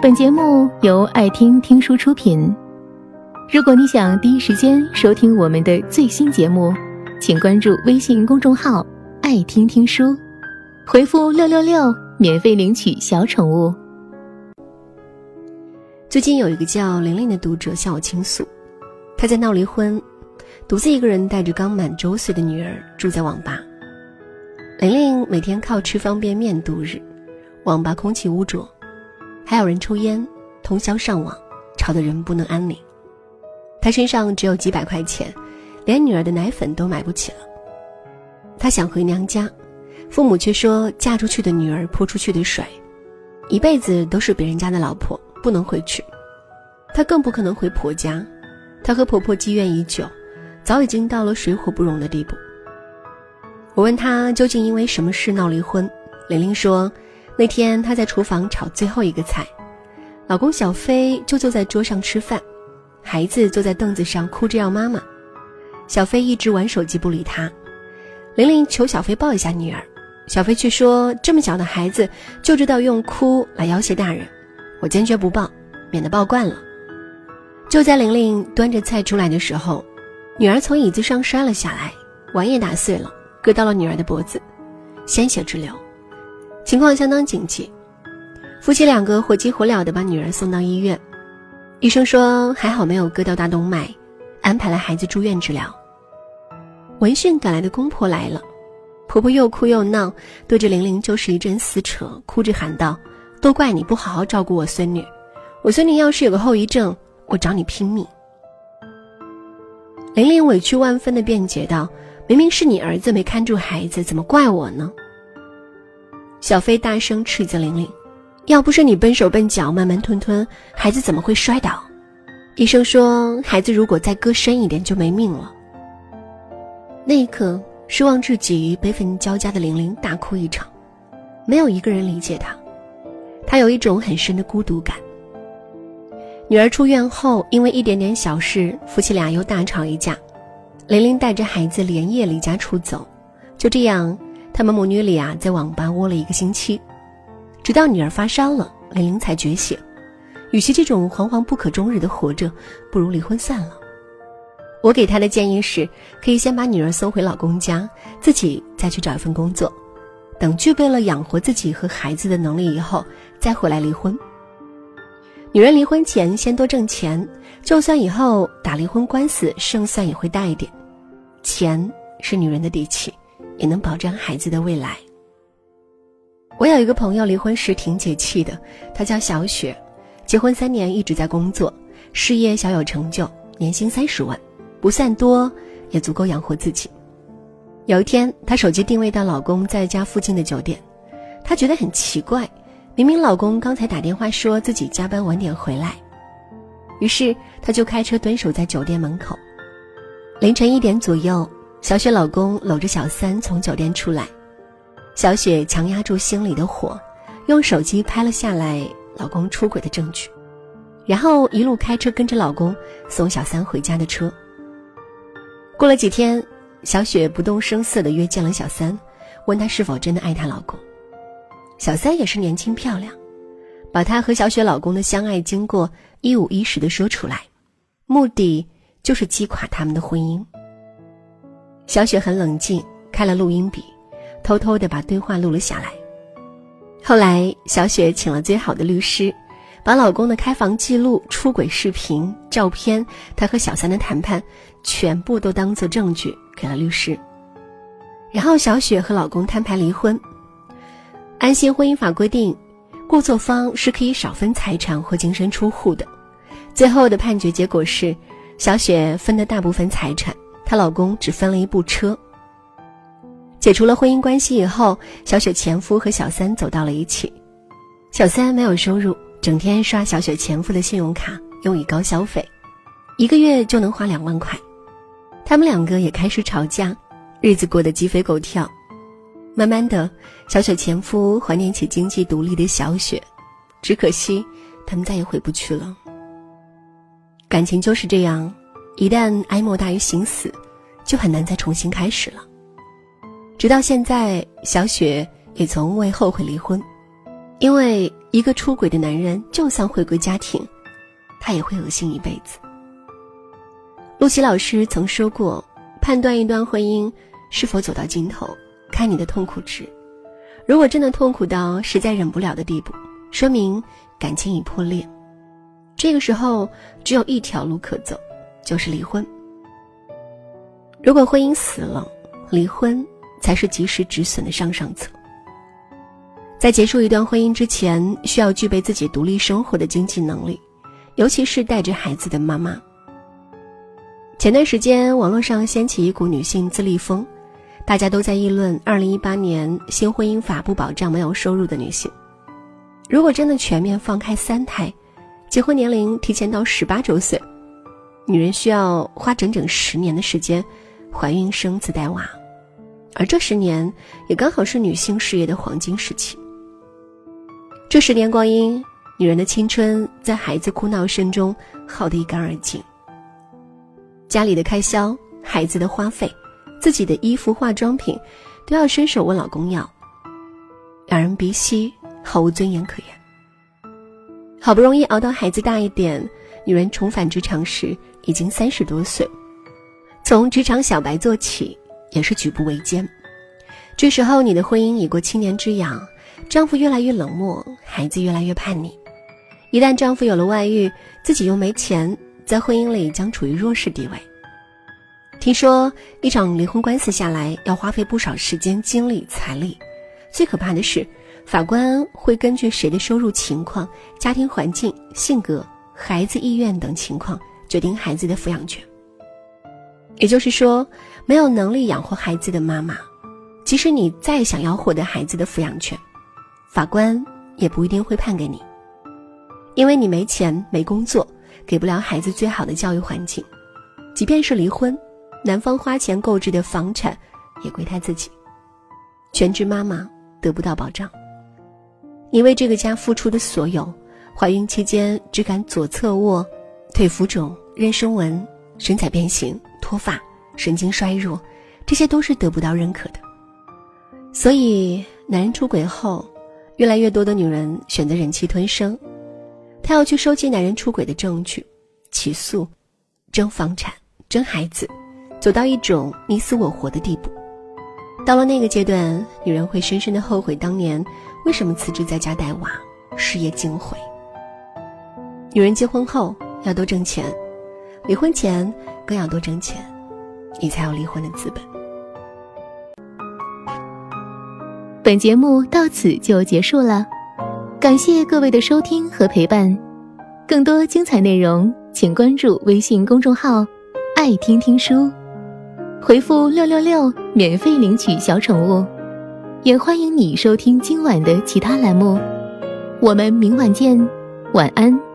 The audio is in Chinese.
本节目由爱听听书出品。如果你想第一时间收听我们的最新节目，请关注微信公众号“爱听听书”，回复“六六六”免费领取小宠物。最近有一个叫玲玲的读者向我倾诉，她在闹离婚，独自一个人带着刚满周岁的女儿住在网吧。玲玲每天靠吃方便面度日，网吧空气污浊。还有人抽烟，通宵上网，吵得人不能安宁。他身上只有几百块钱，连女儿的奶粉都买不起了。他想回娘家，父母却说嫁出去的女儿泼出去的水，一辈子都是别人家的老婆，不能回去。她更不可能回婆家，她和婆婆积怨已久，早已经到了水火不容的地步。我问她究竟因为什么事闹离婚，玲玲说。那天她在厨房炒最后一个菜，老公小飞就坐在桌上吃饭，孩子坐在凳子上哭着要妈妈，小飞一直玩手机不理她。玲玲求小飞抱一下女儿，小飞却说这么小的孩子就知道用哭来要挟大人，我坚决不抱，免得抱惯了。就在玲玲端着菜出来的时候，女儿从椅子上摔了下来，碗也打碎了，割到了女儿的脖子，鲜血直流。情况相当紧急，夫妻两个火急火燎地把女儿送到医院。医生说还好没有割到大动脉，安排了孩子住院治疗。闻讯赶来的公婆来了，婆婆又哭又闹，对着玲玲就是一阵撕扯，哭着喊道：“都怪你不好好照顾我孙女，我孙女要是有个后遗症，我找你拼命。”玲玲委屈万分地辩解道：“明明是你儿子没看住孩子，怎么怪我呢？”小飞大声斥责玲玲：“要不是你笨手笨脚、慢慢吞吞，孩子怎么会摔倒？医生说，孩子如果再割深一点就没命了。”那一刻，失望至极、悲愤交加的玲玲大哭一场，没有一个人理解她，她有一种很深的孤独感。女儿出院后，因为一点点小事，夫妻俩又大吵一架，玲玲带着孩子连夜离家出走，就这样。他们母女俩在网吧窝了一个星期，直到女儿发烧了，玲玲才觉醒。与其这种惶惶不可终日的活着，不如离婚算了。我给她的建议是，可以先把女儿送回老公家，自己再去找一份工作，等具备了养活自己和孩子的能力以后，再回来离婚。女人离婚前先多挣钱，就算以后打离婚官司，胜算也会大一点。钱是女人的底气。也能保障孩子的未来。我有一个朋友离婚时挺解气的，她叫小雪，结婚三年一直在工作，事业小有成就，年薪三十万，不算多，也足够养活自己。有一天，她手机定位到老公在家附近的酒店，她觉得很奇怪，明明老公刚才打电话说自己加班晚点回来，于是她就开车蹲守在酒店门口。凌晨一点左右。小雪老公搂着小三从酒店出来，小雪强压住心里的火，用手机拍了下来老公出轨的证据，然后一路开车跟着老公送小三回家的车。过了几天，小雪不动声色的约见了小三，问他是否真的爱她老公。小三也是年轻漂亮，把她和小雪老公的相爱经过一五一十的说出来，目的就是击垮他们的婚姻。小雪很冷静，开了录音笔，偷偷的把对话录了下来。后来，小雪请了最好的律师，把老公的开房记录、出轨视频、照片，她和小三的谈判，全部都当做证据给了律师。然后，小雪和老公摊牌离婚。安心婚姻法规定，过错方是可以少分财产或净身出户的。最后的判决结果是，小雪分的大部分财产。她老公只分了一部车。解除了婚姻关系以后，小雪前夫和小三走到了一起。小三没有收入，整天刷小雪前夫的信用卡，用以高消费，一个月就能花两万块。他们两个也开始吵架，日子过得鸡飞狗跳。慢慢的，小雪前夫怀念起经济独立的小雪，只可惜他们再也回不去了。感情就是这样。一旦哀莫大于心死，就很难再重新开始了。直到现在，小雪也从未后悔离婚，因为一个出轨的男人，就算回归家庭，他也会恶心一辈子。陆琪老师曾说过，判断一段婚姻是否走到尽头，看你的痛苦值。如果真的痛苦到实在忍不了的地步，说明感情已破裂。这个时候只有一条路可走，就是离婚。如果婚姻死了，离婚才是及时止损的上上策。在结束一段婚姻之前，需要具备自己独立生活的经济能力，尤其是带着孩子的妈妈。前段时间，网络上掀起一股女性自立风，大家都在议论二零一八年新婚姻法不保障没有收入的女性。如果真的全面放开三胎，结婚年龄提前到十八周岁，女人需要花整整十年的时间怀孕、生子、带娃，而这十年也刚好是女性事业的黄金时期。这十年光阴，女人的青春在孩子哭闹声中耗得一干二净。家里的开销、孩子的花费、自己的衣服、化妆品，都要伸手问老公要。两人鼻息，毫无尊严可言。好不容易熬到孩子大一点，女人重返职场时已经三十多岁，从职场小白做起也是举步维艰。这时候，你的婚姻已过七年之痒。丈夫越来越冷漠，孩子越来越叛逆。一旦丈夫有了外遇，自己又没钱，在婚姻里将处于弱势地位。听说一场离婚官司下来要花费不少时间、精力、财力。最可怕的是，法官会根据谁的收入情况、家庭环境、性格、孩子意愿等情况决定孩子的抚养权。也就是说，没有能力养活孩子的妈妈，即使你再想要获得孩子的抚养权，法官也不一定会判给你，因为你没钱、没工作，给不了孩子最好的教育环境。即便是离婚，男方花钱购置的房产也归他自己，全职妈妈得不到保障。你为这个家付出的所有，怀孕期间只敢左侧卧，腿浮肿、妊娠纹、身材变形、脱发、神经衰弱，这些都是得不到认可的。所以，男人出轨后。越来越多的女人选择忍气吞声，她要去收集男人出轨的证据，起诉，争房产，争孩子，走到一种你死我活的地步。到了那个阶段，女人会深深的后悔当年为什么辞职在家带娃，事业尽毁。女人结婚后要多挣钱，离婚前更要多挣钱，你才有离婚的资本。本节目到此就结束了，感谢各位的收听和陪伴。更多精彩内容，请关注微信公众号“爱听听书”，回复“六六六”免费领取小宠物。也欢迎你收听今晚的其他栏目。我们明晚见，晚安。